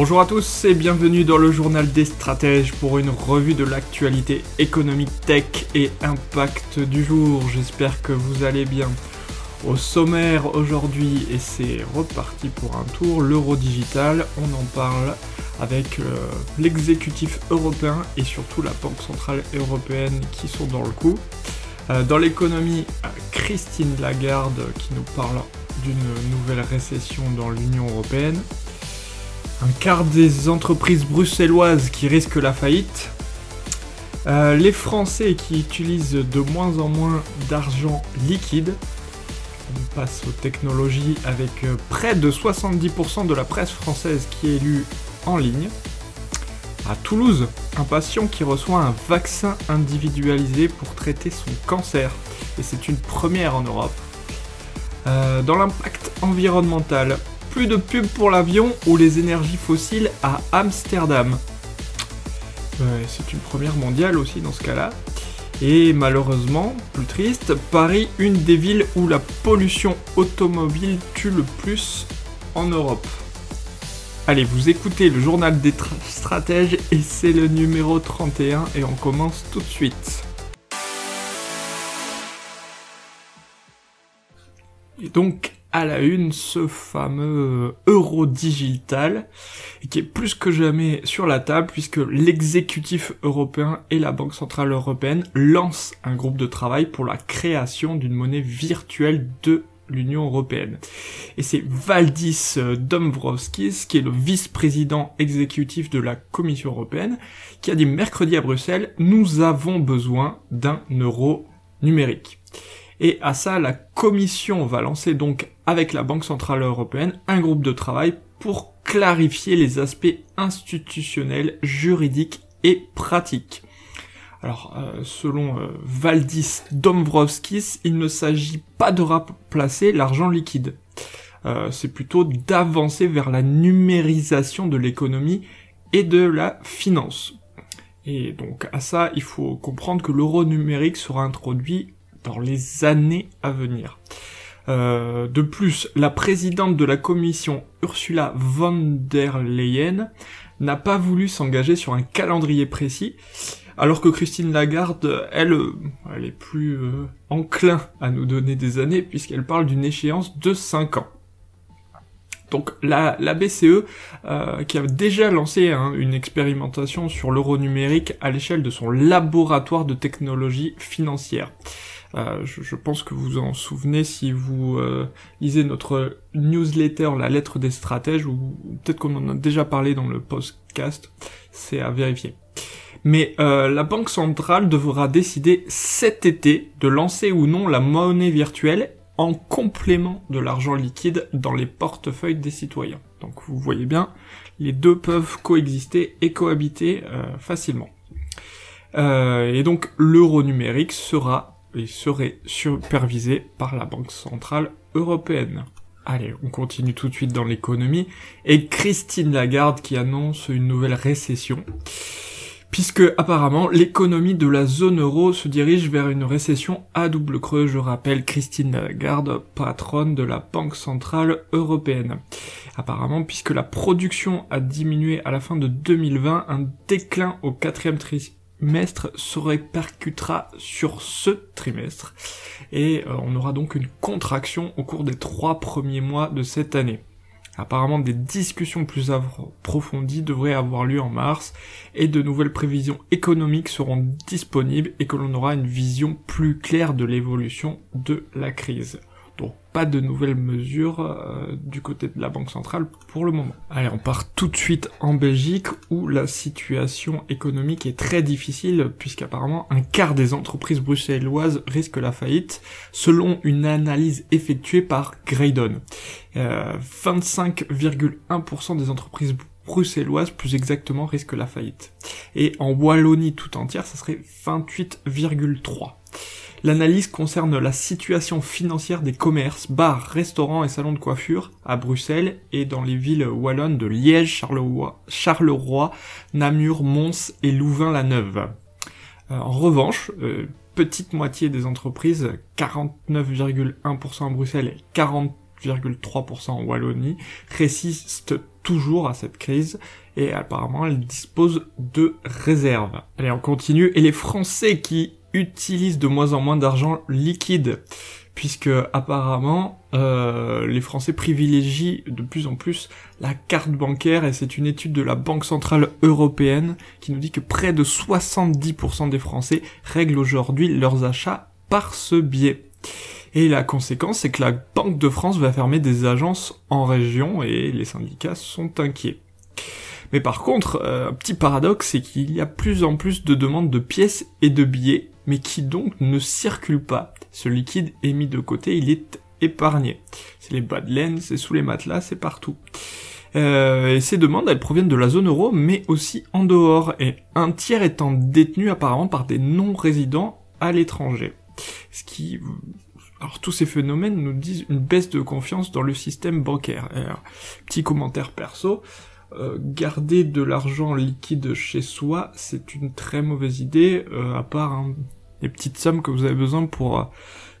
Bonjour à tous et bienvenue dans le journal des stratèges pour une revue de l'actualité économique tech et impact du jour. J'espère que vous allez bien. Au sommaire aujourd'hui, et c'est reparti pour un tour, l'euro digital, on en parle avec euh, l'exécutif européen et surtout la Banque Centrale Européenne qui sont dans le coup. Euh, dans l'économie, Christine Lagarde qui nous parle d'une nouvelle récession dans l'Union Européenne un quart des entreprises bruxelloises qui risquent la faillite, euh, les Français qui utilisent de moins en moins d'argent liquide, on passe aux technologies avec euh, près de 70% de la presse française qui est lue en ligne. À Toulouse, un patient qui reçoit un vaccin individualisé pour traiter son cancer, et c'est une première en Europe. Euh, dans l'impact environnemental, plus de pub pour l'avion ou les énergies fossiles à Amsterdam. c'est une première mondiale aussi dans ce cas-là. Et malheureusement, plus triste, Paris, une des villes où la pollution automobile tue le plus en Europe. Allez, vous écoutez le journal des stratèges et c'est le numéro 31 et on commence tout de suite. Et donc, à la une ce fameux euro digital qui est plus que jamais sur la table puisque l'exécutif européen et la Banque Centrale Européenne lancent un groupe de travail pour la création d'une monnaie virtuelle de l'Union Européenne. Et c'est Valdis Dombrovskis, qui est le vice-président exécutif de la Commission Européenne, qui a dit mercredi à Bruxelles, nous avons besoin d'un euro numérique. Et à ça, la Commission va lancer donc avec la Banque Centrale Européenne un groupe de travail pour clarifier les aspects institutionnels, juridiques et pratiques. Alors, euh, selon euh, Valdis Dombrovskis, il ne s'agit pas de remplacer l'argent liquide. Euh, c'est plutôt d'avancer vers la numérisation de l'économie et de la finance. Et donc à ça, il faut comprendre que l'euro numérique sera introduit dans les années à venir. Euh, de plus, la présidente de la commission, Ursula von der Leyen, n'a pas voulu s'engager sur un calendrier précis, alors que Christine Lagarde, elle, euh, elle est plus euh, enclin à nous donner des années, puisqu'elle parle d'une échéance de 5 ans. Donc la, la BCE, qui a déjà lancé hein, une expérimentation sur l'euro numérique à l'échelle de son laboratoire de technologie financière. Euh, je, pense que vous en souvenez si vous euh, lisez notre newsletter, la lettre des stratèges, ou, peut-être qu'on en a déjà parlé dans le podcast, c'est à vérifier. Mais euh, la Banque centrale devra décider cet été de lancer ou non la monnaie virtuelle en complément de l'argent liquide dans les portefeuilles des citoyens. Donc vous voyez bien, les deux peuvent coexister et cohabiter facilement. et donc l'euro numérique sera et serait supervisé par la Banque Centrale Européenne. Allez, on continue tout de suite dans l'économie, et Christine Lagarde qui annonce une nouvelle récession, puisque apparemment l'économie de la zone euro se dirige vers une récession à double creux, je rappelle Christine Lagarde, patronne de la Banque Centrale Européenne. Apparemment, puisque la production a diminué à la fin de 2020, un déclin au quatrième trimestre trimestre se répercutera sur ce trimestre et euh, on aura donc une contraction au cours des trois premiers mois de cette année. Apparemment des discussions plus approfondies devraient avoir lieu en mars et de nouvelles prévisions économiques seront disponibles et que l'on aura une vision plus claire de l'évolution de la crise. Pas de nouvelles mesures euh, du côté de la Banque centrale pour le moment. Allez, on part tout de suite en Belgique où la situation économique est très difficile puisqu'apparemment un quart des entreprises bruxelloises risquent la faillite selon une analyse effectuée par Graydon. Euh, 25,1% des entreprises bruxelloises plus exactement risquent la faillite. Et en Wallonie tout entière, ça serait 28,3%. L'analyse concerne la situation financière des commerces, bars, restaurants et salons de coiffure à Bruxelles et dans les villes wallonnes de Liège, Charleroi, Namur, Mons et Louvain-la-Neuve. Euh, en revanche, euh, petite moitié des entreprises, 49,1% à Bruxelles et 40,3% en Wallonie, résistent toujours à cette crise et apparemment elles disposent de réserves. Allez, on continue. Et les Français qui utilisent de moins en moins d'argent liquide, puisque apparemment euh, les Français privilégient de plus en plus la carte bancaire, et c'est une étude de la Banque Centrale Européenne qui nous dit que près de 70% des Français règlent aujourd'hui leurs achats par ce biais. Et la conséquence, c'est que la Banque de France va fermer des agences en région et les syndicats sont inquiets. Mais par contre, euh, un petit paradoxe, c'est qu'il y a plus en plus de demandes de pièces et de billets mais qui donc ne circule pas. Ce liquide est mis de côté, il est épargné. C'est les bas de laine, c'est sous les matelas, c'est partout. Euh, et ces demandes, elles proviennent de la zone euro, mais aussi en dehors, et un tiers étant détenu apparemment par des non-résidents à l'étranger. Ce qui... Alors tous ces phénomènes nous disent une baisse de confiance dans le système bancaire. petit commentaire perso, euh, garder de l'argent liquide chez soi, c'est une très mauvaise idée, euh, à part hein, les petites sommes que vous avez besoin pour euh,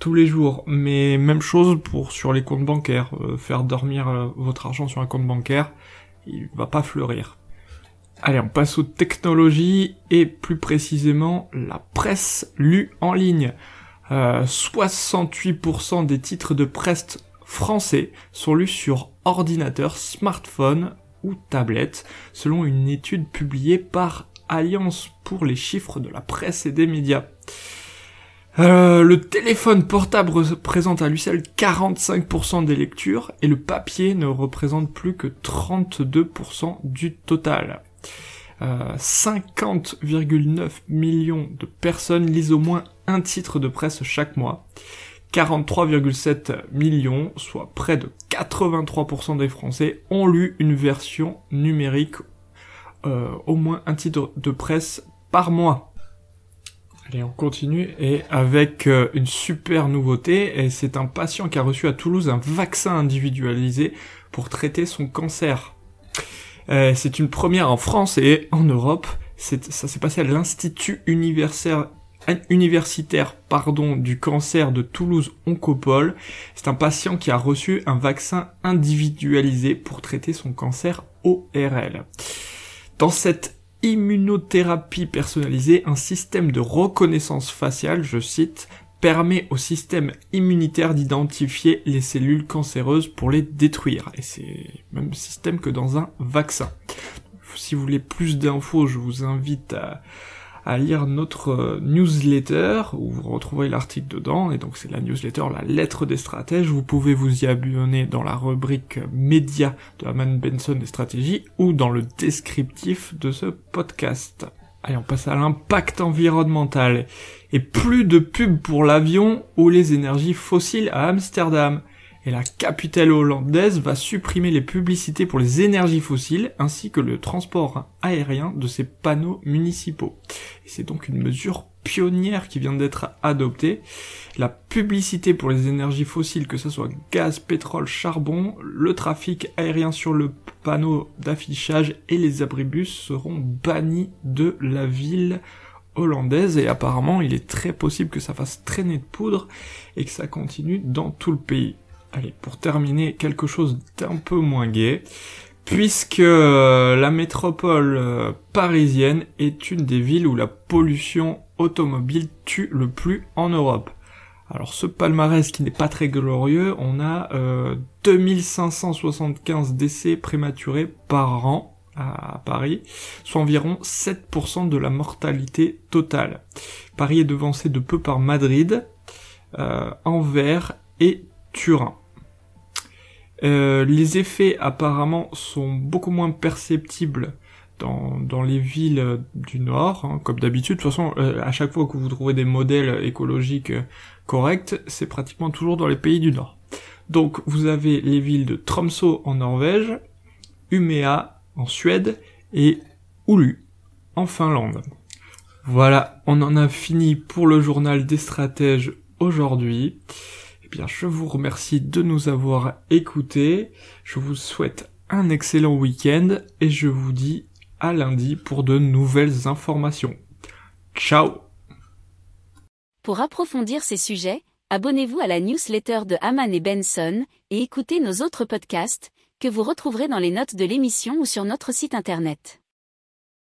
tous les jours. Mais même chose pour sur les comptes bancaires. faire dormir votre argent sur un compte bancaire, il va pas fleurir. Allez, on passe aux technologies et plus précisément la presse lue en ligne. 68% des titres de presse français sont lus sur ordinateur, smartphone ou tablette, selon une étude publiée par Alliance pour les chiffres de la presse et des médias. Euh, le téléphone portable représente à lui seul 45% des lectures et le papier ne représente plus que 32% du total. 50,9 euh, millions de personnes lisent au moins un titre de presse chaque mois. 43,7 millions, soit près de 83% des Français, ont lu une version numérique, euh, au moins un titre de presse par mois. Allez, on continue et avec euh, une super nouveauté, et c'est un patient qui a reçu à Toulouse un vaccin individualisé pour traiter son cancer. Euh, c'est une première en France et en Europe. Ça s'est passé à l'Institut universitaire universitaire pardon, du cancer de Toulouse Oncopole. C'est un patient qui a reçu un vaccin individualisé pour traiter son cancer ORL. Dans cette immunothérapie personnalisée, un système de reconnaissance faciale, je cite, permet au système immunitaire d'identifier les cellules cancéreuses pour les détruire. Et c'est le même système que dans un vaccin. Si vous voulez plus d'infos, je vous invite à, à lire notre euh, newsletter où vous retrouverez l'article dedans et donc c'est la newsletter la lettre des stratèges vous pouvez vous y abonner dans la rubrique média de Haman Benson des stratégies ou dans le descriptif de ce podcast. Allez, on passe à l'impact environnemental. Et plus de pubs pour l'avion ou les énergies fossiles à Amsterdam et la capitale hollandaise va supprimer les publicités pour les énergies fossiles ainsi que le transport aérien de ses panneaux municipaux. C'est donc une mesure pionnière qui vient d'être adoptée. La publicité pour les énergies fossiles, que ce soit gaz, pétrole, charbon, le trafic aérien sur le panneau d'affichage et les abribus seront bannis de la ville hollandaise et apparemment il est très possible que ça fasse traîner de poudre et que ça continue dans tout le pays. Allez, pour terminer, quelque chose d'un peu moins gai, puisque euh, la métropole euh, parisienne est une des villes où la pollution automobile tue le plus en Europe. Alors ce palmarès qui n'est pas très glorieux, on a 2575 euh, décès prématurés par an à Paris, soit environ 7% de la mortalité totale. Paris est devancé de peu par Madrid, Anvers et Turin. Euh, les effets apparemment sont beaucoup moins perceptibles dans, dans les villes du Nord, hein, comme d'habitude. De toute façon, euh, à chaque fois que vous trouvez des modèles écologiques euh, corrects, c'est pratiquement toujours dans les pays du Nord. Donc vous avez les villes de Tromsø en Norvège, Umea en Suède et Oulu en Finlande. Voilà, on en a fini pour le journal des stratèges aujourd'hui. Bien, je vous remercie de nous avoir écoutés. Je vous souhaite un excellent week-end et je vous dis à lundi pour de nouvelles informations. Ciao Pour approfondir ces sujets, abonnez-vous à la newsletter de Haman et Benson et écoutez nos autres podcasts que vous retrouverez dans les notes de l'émission ou sur notre site internet.